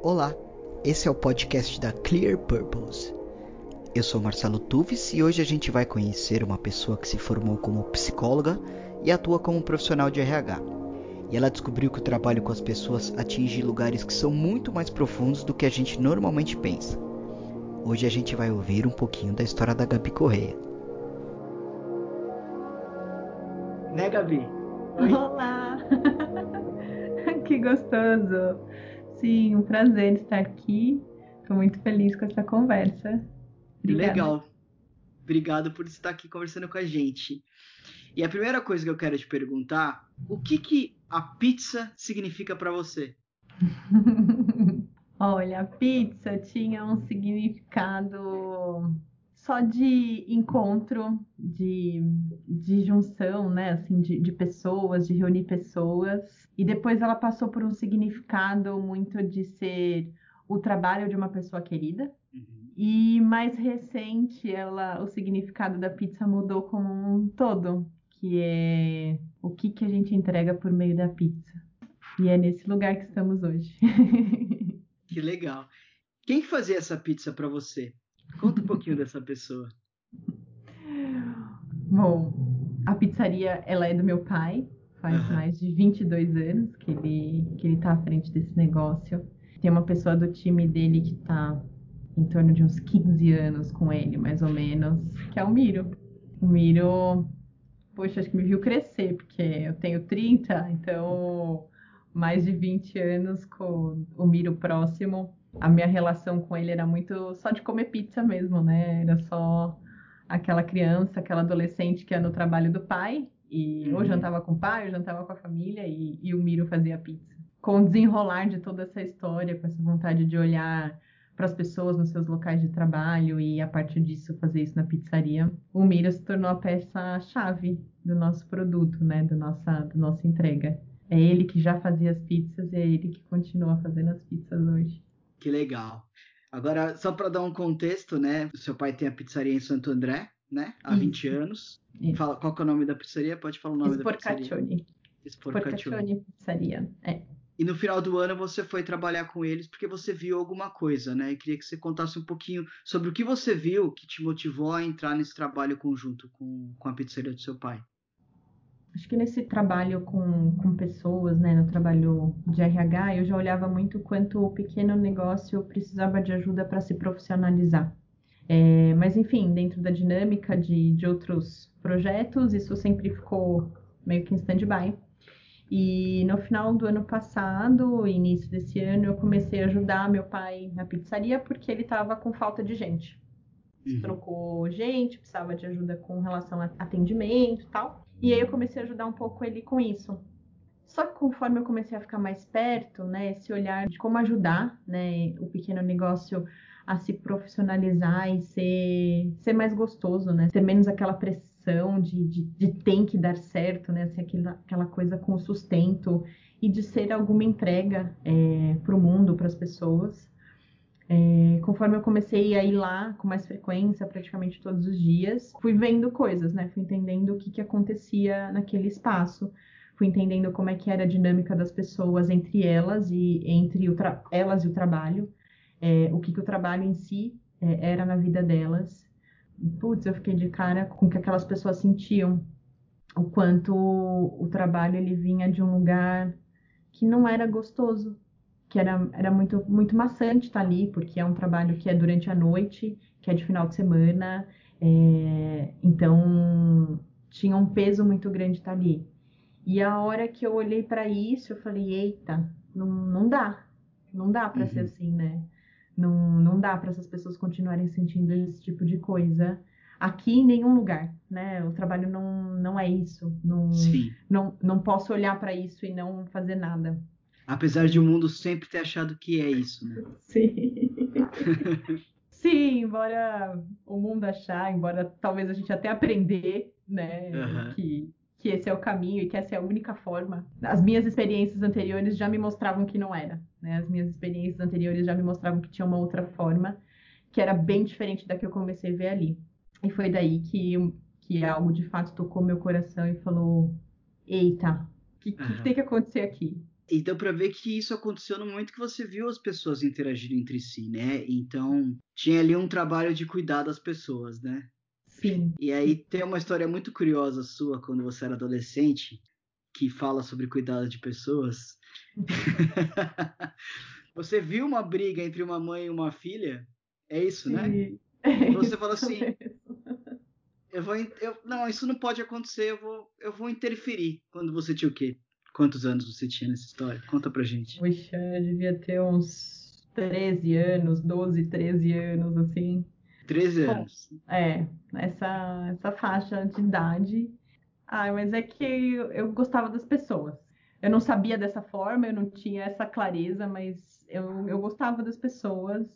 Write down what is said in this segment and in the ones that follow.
Olá, esse é o podcast da Clear Purpose. Eu sou Marcelo Tuves e hoje a gente vai conhecer uma pessoa que se formou como psicóloga e atua como profissional de RH. E ela descobriu que o trabalho com as pessoas atinge lugares que são muito mais profundos do que a gente normalmente pensa. Hoje a gente vai ouvir um pouquinho da história da Gabi Correia. Né, Gabi? Oi. Olá! que gostoso! Sim, um prazer estar aqui. Estou muito feliz com essa conversa. Obrigada. Legal. Obrigado por estar aqui conversando com a gente. E a primeira coisa que eu quero te perguntar, o que que a pizza significa para você? Olha, a pizza tinha um significado só de encontro, de, de junção, né, assim, de, de pessoas, de reunir pessoas. E depois ela passou por um significado muito de ser o trabalho de uma pessoa querida. Uhum. E mais recente, ela, o significado da pizza mudou como um todo, que é o que, que a gente entrega por meio da pizza. E é nesse lugar que estamos hoje. que legal. Quem fazia essa pizza para você? Conta um pouquinho dessa pessoa. Bom, a pizzaria ela é do meu pai. Faz mais de 22 anos que ele, que ele tá à frente desse negócio. Tem uma pessoa do time dele que tá em torno de uns 15 anos com ele, mais ou menos, que é o Miro. O Miro, poxa, acho que me viu crescer, porque eu tenho 30, então mais de 20 anos com o Miro próximo a minha relação com ele era muito só de comer pizza mesmo, né? Era só aquela criança, aquela adolescente que ia no trabalho do pai e uhum. ou jantava com o pai, ou jantava com a família e, e o Miro fazia pizza. Com o desenrolar de toda essa história, com essa vontade de olhar para as pessoas nos seus locais de trabalho e a partir disso fazer isso na pizzaria, o Miro se tornou a peça-chave do nosso produto, né, do nossa, da nossa entrega. É ele que já fazia as pizzas e é ele que continua fazendo as pizzas hoje. Que legal. Agora, só para dar um contexto, né? O seu pai tem a pizzaria em Santo André, né? Há Isso. 20 anos. Isso. Fala, qual é o nome da pizzaria? Pode falar o nome da pizzaria. Sporcaccioni Pizzaria, é. E no final do ano você foi trabalhar com eles porque você viu alguma coisa, né? E queria que você contasse um pouquinho sobre o que você viu que te motivou a entrar nesse trabalho conjunto com, com a pizzaria do seu pai. Acho que nesse trabalho com, com pessoas, né, no trabalho de RH, eu já olhava muito quanto o pequeno negócio precisava de ajuda para se profissionalizar. É, mas, enfim, dentro da dinâmica de, de outros projetos, isso sempre ficou meio que em stand-by. E no final do ano passado, início desse ano, eu comecei a ajudar meu pai na pizzaria porque ele estava com falta de gente. Uhum. Trocou gente, precisava de ajuda com relação a atendimento e tal. E aí eu comecei a ajudar um pouco ele com isso. Só que conforme eu comecei a ficar mais perto, né, esse olhar de como ajudar, né, o pequeno negócio a se profissionalizar e ser, ser mais gostoso, né, ser menos aquela pressão de, de, de tem que dar certo, né, ser aquela, aquela coisa com sustento e de ser alguma entrega é, para o mundo, para as pessoas. É, conforme eu comecei a ir lá com mais frequência, praticamente todos os dias, fui vendo coisas, né? Fui entendendo o que, que acontecia naquele espaço, fui entendendo como é que era a dinâmica das pessoas entre elas e entre elas e o trabalho, é, o que, que o trabalho em si é, era na vida delas. Putz, eu fiquei de cara com o que aquelas pessoas sentiam, o quanto o trabalho ele vinha de um lugar que não era gostoso, que era, era muito, muito maçante estar ali, porque é um trabalho que é durante a noite, que é de final de semana, é, então tinha um peso muito grande estar ali. E a hora que eu olhei para isso, eu falei: eita, não, não dá, não dá para uhum. ser assim, né? Não, não dá para essas pessoas continuarem sentindo esse tipo de coisa aqui em nenhum lugar, né? O trabalho não, não é isso. Não, Sim. não, não posso olhar para isso e não fazer nada. Apesar de o mundo sempre ter achado que é isso, né? Sim. Sim, embora o mundo achar, embora talvez a gente até aprender, né, uhum. que, que esse é o caminho e que essa é a única forma. As minhas experiências anteriores já me mostravam que não era, né? As minhas experiências anteriores já me mostravam que tinha uma outra forma, que era bem diferente da que eu comecei a ver ali. E foi daí que, que algo de fato tocou meu coração e falou: eita, o que, uhum. que tem que acontecer aqui? E deu para ver que isso aconteceu no momento que você viu as pessoas interagirem entre si, né? Então, tinha ali um trabalho de cuidar das pessoas, né? Sim. E aí tem uma história muito curiosa sua quando você era adolescente, que fala sobre cuidado de pessoas. você viu uma briga entre uma mãe e uma filha? É isso, né? Sim. E você falou assim: eu vou, eu, não, isso não pode acontecer, eu vou, eu vou interferir. Quando você tinha o quê? Quantos anos você tinha nessa história? Conta pra gente. Puxa, eu devia ter uns 13 anos, 12, 13 anos, assim. 13 anos. Bom, é, essa, essa faixa de idade. Ah, mas é que eu, eu gostava das pessoas. Eu não sabia dessa forma, eu não tinha essa clareza, mas eu, eu gostava das pessoas.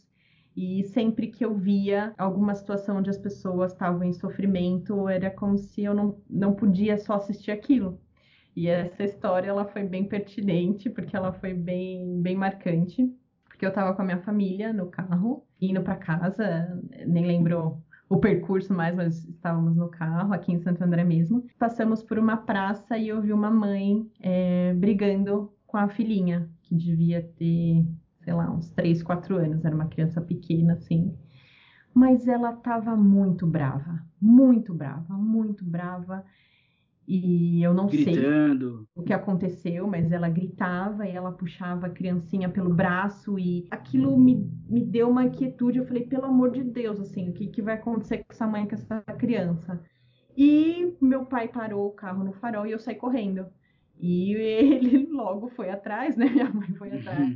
E sempre que eu via alguma situação onde as pessoas estavam em sofrimento, era como se eu não, não podia só assistir aquilo. E essa história ela foi bem pertinente, porque ela foi bem, bem marcante. Porque eu estava com a minha família no carro, indo para casa, nem lembro o percurso mais, mas estávamos no carro, aqui em Santo André mesmo. Passamos por uma praça e eu vi uma mãe é, brigando com a filhinha, que devia ter, sei lá, uns 3, 4 anos, era uma criança pequena, assim. Mas ela estava muito brava, muito brava, muito brava. E eu não Gritando. sei o que aconteceu, mas ela gritava e ela puxava a criancinha pelo braço e aquilo me, me deu uma inquietude. Eu falei, pelo amor de Deus, assim, o que, que vai acontecer com essa mãe, com essa criança? E meu pai parou o carro no farol e eu saí correndo. E ele logo foi atrás, né? Minha mãe foi atrás.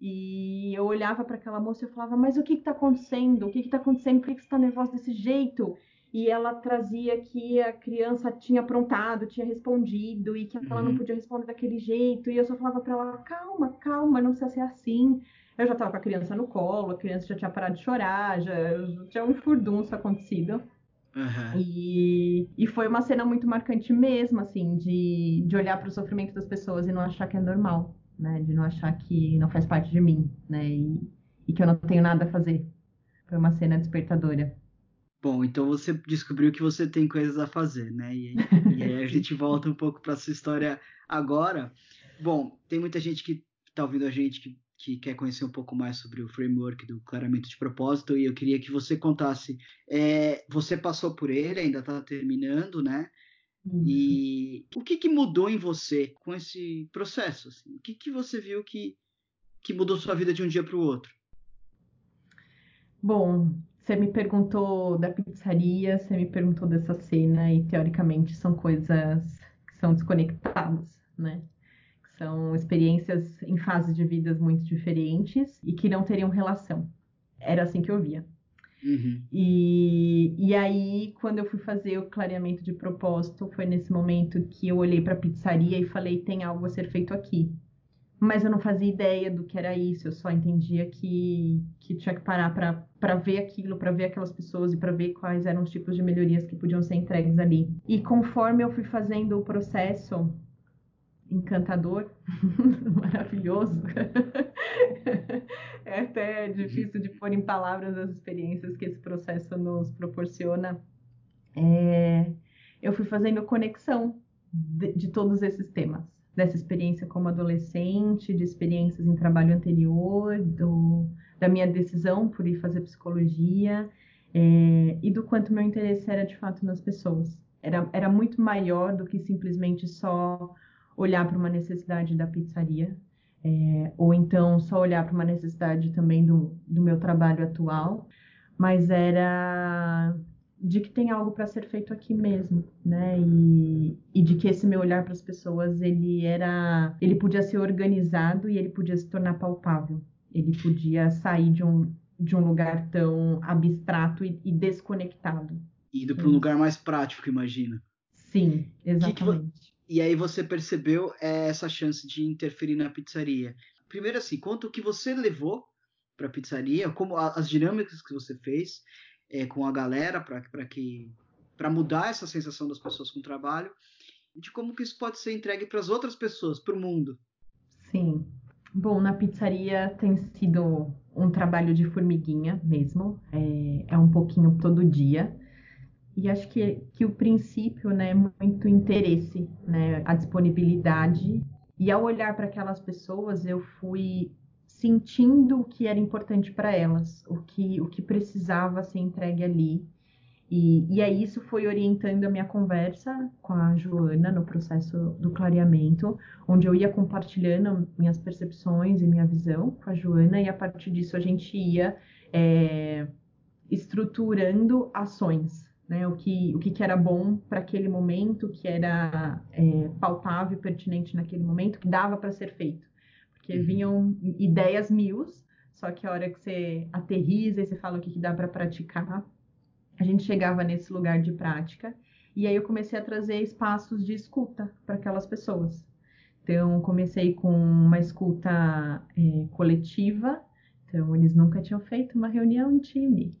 E eu olhava para aquela moça e eu falava, mas o que está acontecendo? O que está acontecendo? Por que, que você está nervosa desse jeito? E ela trazia que a criança tinha aprontado, tinha respondido e que ela Uhum. não podia responder daquele jeito. E eu só falava para ela: calma, calma, não precisa ser assim. Eu já estava com a criança no colo, a criança já tinha parado de chorar, já, já tinha um furdunço acontecido. Aham. E, e foi uma cena muito marcante mesmo, assim, de, de olhar para o sofrimento das pessoas e não achar que é normal, né? De não achar que não faz parte de mim, né? E, e que eu não tenho nada a fazer. Foi uma cena despertadora. Bom, então você descobriu que você tem coisas a fazer, né? E, e aí a gente volta um pouco para sua história agora. Bom, tem muita gente que está ouvindo a gente que, que quer conhecer um pouco mais sobre o framework do clareamento de propósito e eu queria que você contasse. É, você passou por ele, ainda está terminando, né? E o que, que mudou em você com esse processo? Assim? O que, que você viu que, que mudou sua vida de um dia para o outro? Bom, você me perguntou da pizzaria, você me perguntou dessa cena, e teoricamente são coisas que são desconectadas, né? São experiências em fases de vidas muito diferentes e que não teriam relação. Era assim que eu via. Uhum. E, e aí, quando eu fui fazer o clareamento de propósito, foi nesse momento que eu olhei para a pizzaria e falei: tem algo a ser feito aqui mas eu não fazia ideia do que era isso, eu só entendia que, que tinha que parar para ver aquilo, para ver aquelas pessoas e para ver quais eram os tipos de melhorias que podiam ser entregues ali. E conforme eu fui fazendo o processo encantador, maravilhoso, é até difícil de pôr em palavras as experiências que esse processo nos proporciona. É, eu fui fazendo conexão de, de todos esses temas dessa experiência como adolescente, de experiências em trabalho anterior, do, da minha decisão por ir fazer psicologia é, e do quanto meu interesse era de fato nas pessoas. Era, era muito maior do que simplesmente só olhar para uma necessidade da pizzaria, é, ou então só olhar para uma necessidade também do, do meu trabalho atual, mas era de que tem algo para ser feito aqui mesmo, né? E, e de que esse meu olhar para as pessoas ele era, ele podia ser organizado e ele podia se tornar palpável. Ele podia sair de um de um lugar tão abstrato e, e desconectado. Indo para um lugar mais prático, imagina. Sim, exatamente. Que que e aí você percebeu essa chance de interferir na pizzaria. Primeiro assim, conta o que você levou para a pizzaria, como as dinâmicas que você fez é, com a galera para que para mudar essa sensação das pessoas com o trabalho e de como que isso pode ser entregue para as outras pessoas, para o mundo. Sim. Bom, na pizzaria tem sido um trabalho de formiguinha mesmo, é, é um pouquinho todo dia. E acho que, que o princípio né, é muito interesse, né, a disponibilidade E ao olhar para aquelas pessoas, eu fui sentindo o que era importante para elas, o que, o que precisava ser entregue ali. E, e aí isso foi orientando a minha conversa com a Joana no processo do clareamento, onde eu ia compartilhando minhas percepções e minha visão com a Joana, e a partir disso a gente ia é, estruturando ações, né? O que, o que, era bom para aquele momento, que era é, pautável e pertinente naquele momento, que dava para ser feito porque uhum. vinham ideias mil, só que a hora que você aterriza e você fala o que, que dá para praticar, a gente chegava nesse lugar de prática. E aí eu comecei a trazer espaços de escuta para aquelas pessoas. Então, comecei com uma escuta é, coletiva. Então, eles nunca tinham feito uma reunião em time.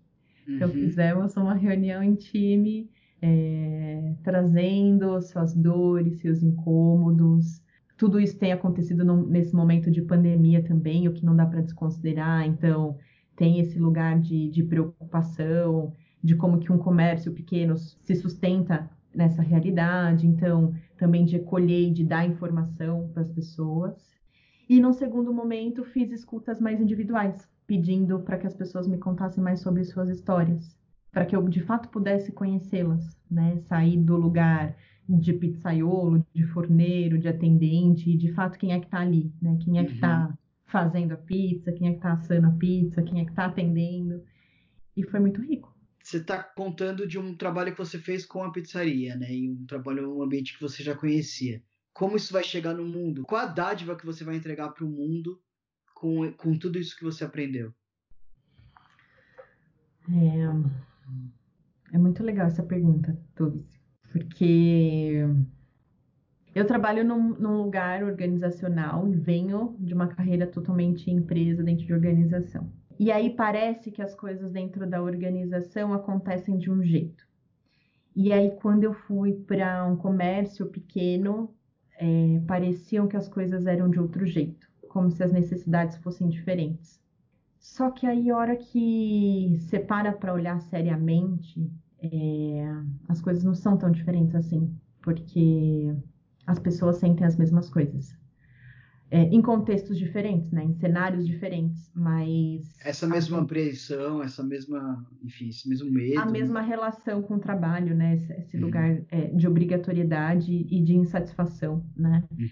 Então, uhum. fizemos uma reunião em time, é, trazendo suas dores, seus incômodos, tudo isso tem acontecido no, nesse momento de pandemia também, o que não dá para desconsiderar. Então, tem esse lugar de, de preocupação, de como que um comércio pequeno se sustenta nessa realidade. Então, também de acolher e de dar informação para as pessoas. E, no segundo momento, fiz escutas mais individuais, pedindo para que as pessoas me contassem mais sobre suas histórias, para que eu, de fato, pudesse conhecê-las, né? Sair do lugar de pizzaiolo, de forneiro, de atendente, de fato quem é que está ali, né? Quem é que está uhum. fazendo a pizza, quem é que está assando a pizza, quem é que está atendendo. E foi muito rico. Você está contando de um trabalho que você fez com a pizzaria, né? E um trabalho, um ambiente que você já conhecia. Como isso vai chegar no mundo? Qual a dádiva que você vai entregar para o mundo com, com tudo isso que você aprendeu? É, é muito legal essa pergunta, Tuvis porque eu trabalho num, num, lugar organizacional e venho de uma carreira totalmente empresa dentro de organização. E aí parece que as coisas dentro da organização acontecem de um jeito. E aí quando eu fui para um comércio pequeno, é, pareciam que as coisas eram de outro jeito, como se as necessidades fossem diferentes. Só que aí, a hora que você para para olhar seriamente é, as coisas não são tão diferentes assim, porque as pessoas sentem as mesmas coisas. É, em contextos diferentes, né? Em cenários diferentes, mas... Essa mesma gente... apreensão, essa mesma, enfim, esse mesmo medo... A mesma né? relação com o trabalho, né? Esse, esse uhum. lugar é, de obrigatoriedade e de insatisfação, né? Uhum.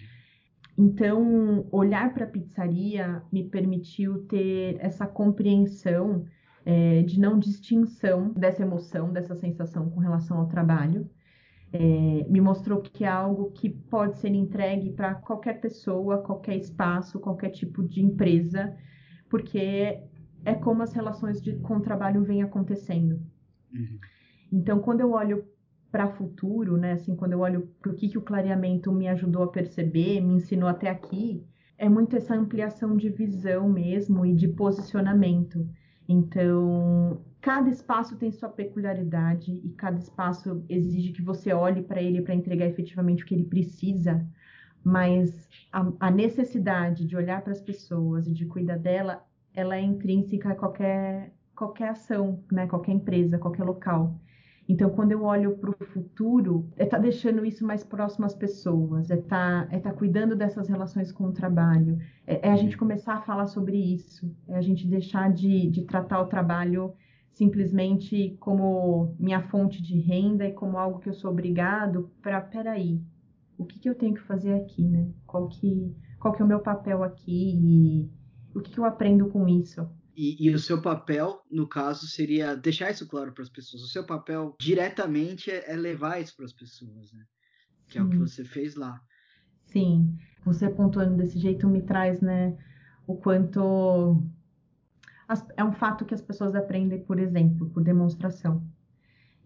Então, olhar para a pizzaria me permitiu ter essa compreensão é, de não distinção dessa emoção, dessa sensação com relação ao trabalho. É, me mostrou que é algo que pode ser entregue para qualquer pessoa, qualquer espaço, qualquer tipo de empresa, porque é como as relações de, com o trabalho vêm acontecendo. Uhum. Então, quando eu olho para o futuro, né, assim, quando eu olho para o que, que o clareamento me ajudou a perceber, me ensinou até aqui, é muito essa ampliação de visão mesmo e de posicionamento. Então, cada espaço tem sua peculiaridade e cada espaço exige que você olhe para ele para entregar efetivamente o que ele precisa, mas a, a necessidade de olhar para as pessoas e de cuidar dela, ela é intrínseca a qualquer qualquer ação, né? Qualquer empresa, qualquer local. Então, quando eu olho para o futuro, é estar tá deixando isso mais próximo às pessoas, é estar tá, é tá cuidando dessas relações com o trabalho, é, é, a gente começar a falar sobre isso, é a gente deixar de, de tratar o trabalho simplesmente como minha fonte de renda e como algo que eu sou obrigado para, peraí, o que, que eu tenho que fazer aqui, né? Qual que, qual que é o meu papel aqui e o que, que eu aprendo com isso? E, e, o seu papel, no caso, seria deixar isso claro para as pessoas. O seu papel diretamente é, é levar isso para as pessoas, né? Que Sim. é o que você fez lá. Sim, você pontuando desse jeito me traz, né, o quanto as, é um fato que as pessoas aprendem por exemplo, por demonstração.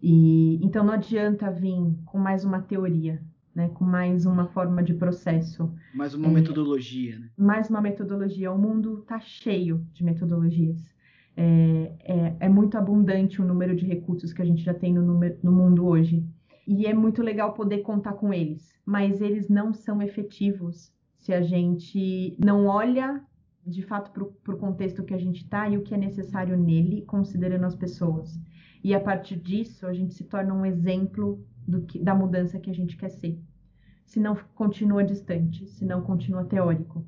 E então não adianta vir com mais uma teoria, né, com mais uma forma de processo. Mais uma é, metodologia, né? Mais uma metodologia. O mundo está cheio de metodologias. É, é, é, muito abundante o número de recursos que a gente já tem no, no mundo hoje. E é muito legal poder contar com eles, mas eles não são efetivos se a gente não olha de fato para o contexto que a gente está e o que é necessário nele, considerando as pessoas. E a partir disso, a gente se torna um exemplo que, da mudança que a gente quer ser. se não continua distante, se não continua teórico.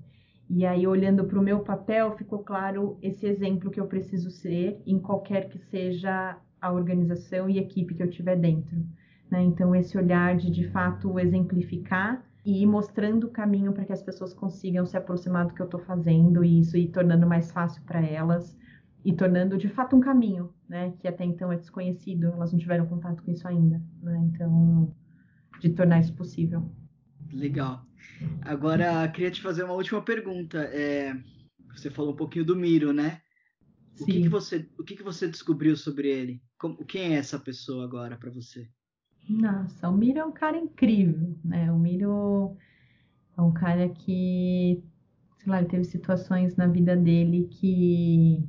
E aí, olhando para o meu papel, ficou claro esse exemplo que eu preciso ser em qualquer que seja a organização e equipe que eu tiver dentro. Né? Então, esse olhar de, de fato, exemplificar e ir mostrando o caminho para que as pessoas consigam se aproximar do que eu estou fazendo e isso ir tornando mais fácil para elas e tornando de fato um caminho, né, que até então é desconhecido, elas não tiveram contato com isso ainda, né? Então, de tornar isso possível. Legal. Agora, queria te fazer uma última pergunta. É, você falou um pouquinho do Miro, né? O que, que, você, o que, que você descobriu sobre ele? Como, quem é essa pessoa agora para você? Nossa, o Miro é um cara incrível, né? O Miro é um cara que, sei lá, ele teve situações na vida dele que,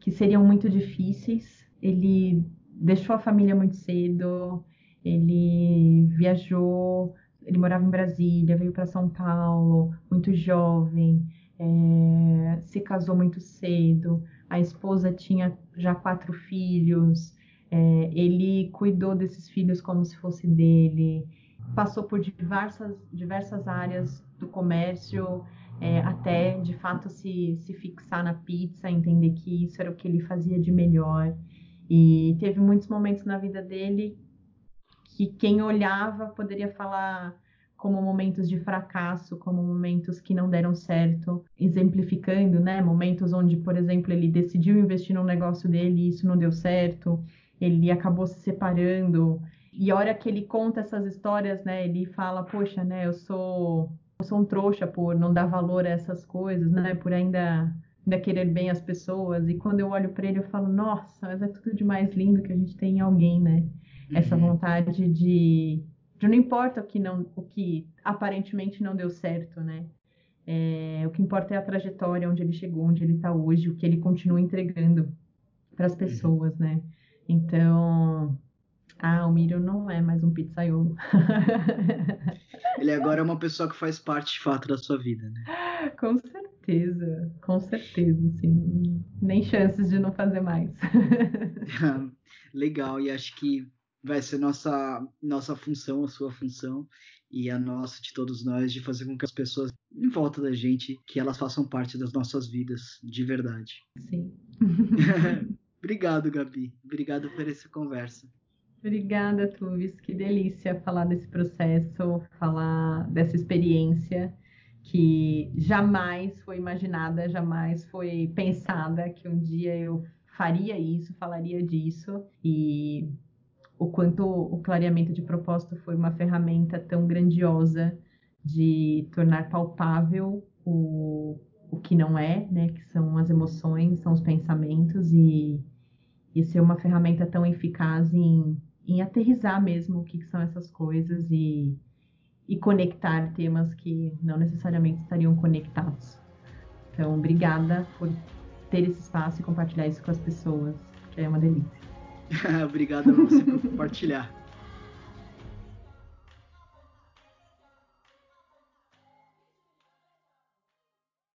que seriam muito difíceis. Ele deixou a família muito cedo, ele viajou, ele morava em Brasília, veio para São Paulo, muito jovem, é, se casou muito cedo, a esposa tinha já quatro filhos, é, ele cuidou desses filhos como se fosse dele, passou por diversas, diversas áreas do comércio, é, até de fato se, se fixar na pizza, entender que isso era o que ele fazia de melhor. E teve muitos momentos na vida dele que quem olhava poderia falar como momentos de fracasso, como momentos que não deram certo, exemplificando, né, momentos onde, por exemplo, ele decidiu investir no negócio dele e isso não deu certo, ele acabou se separando. E a hora que ele conta essas histórias, né, ele fala, poxa, né, eu sou, sou um trouxa por não dar valor a essas coisas, né, por ainda ainda querer bem as pessoas. E quando eu olho para ele, eu falo, nossa, mas é tudo de mais lindo que a gente tem em alguém, né? Essa uhum. vontade de, de não importa o que não, o que aparentemente não deu certo, né? É, o que importa é a trajetória, onde ele chegou, onde ele está hoje, o que ele continua entregando para as uhum. pessoas, né? Então, ah, o Miro não é mais um pizzaiolo. Ele agora é uma pessoa que faz parte de fato da sua vida, né? Com certeza, com certeza, sim. Nem chances de não fazer mais. Legal, e acho que vai ser nossa nossa função, a sua função e a nossa de todos nós de fazer com que as pessoas em volta da gente que elas façam parte das nossas vidas de verdade. Sim. Obrigado, Gabi. Obrigado por essa conversa. Obrigada, Tuvis. Que delícia falar desse processo, falar dessa experiência que jamais foi imaginada, jamais foi pensada que um dia eu faria isso, falaria disso e o quanto o clareamento de propósito foi uma ferramenta tão grandiosa de tornar palpável o, o que não é, né, que são as emoções, são os pensamentos e e ser uma ferramenta tão eficaz em, em aterrizar mesmo o que, que são essas coisas e, e conectar temas que não necessariamente estariam conectados. Então, obrigada por ter esse espaço e compartilhar isso com as pessoas, que é uma delícia. Obrigado a você por compartilhar.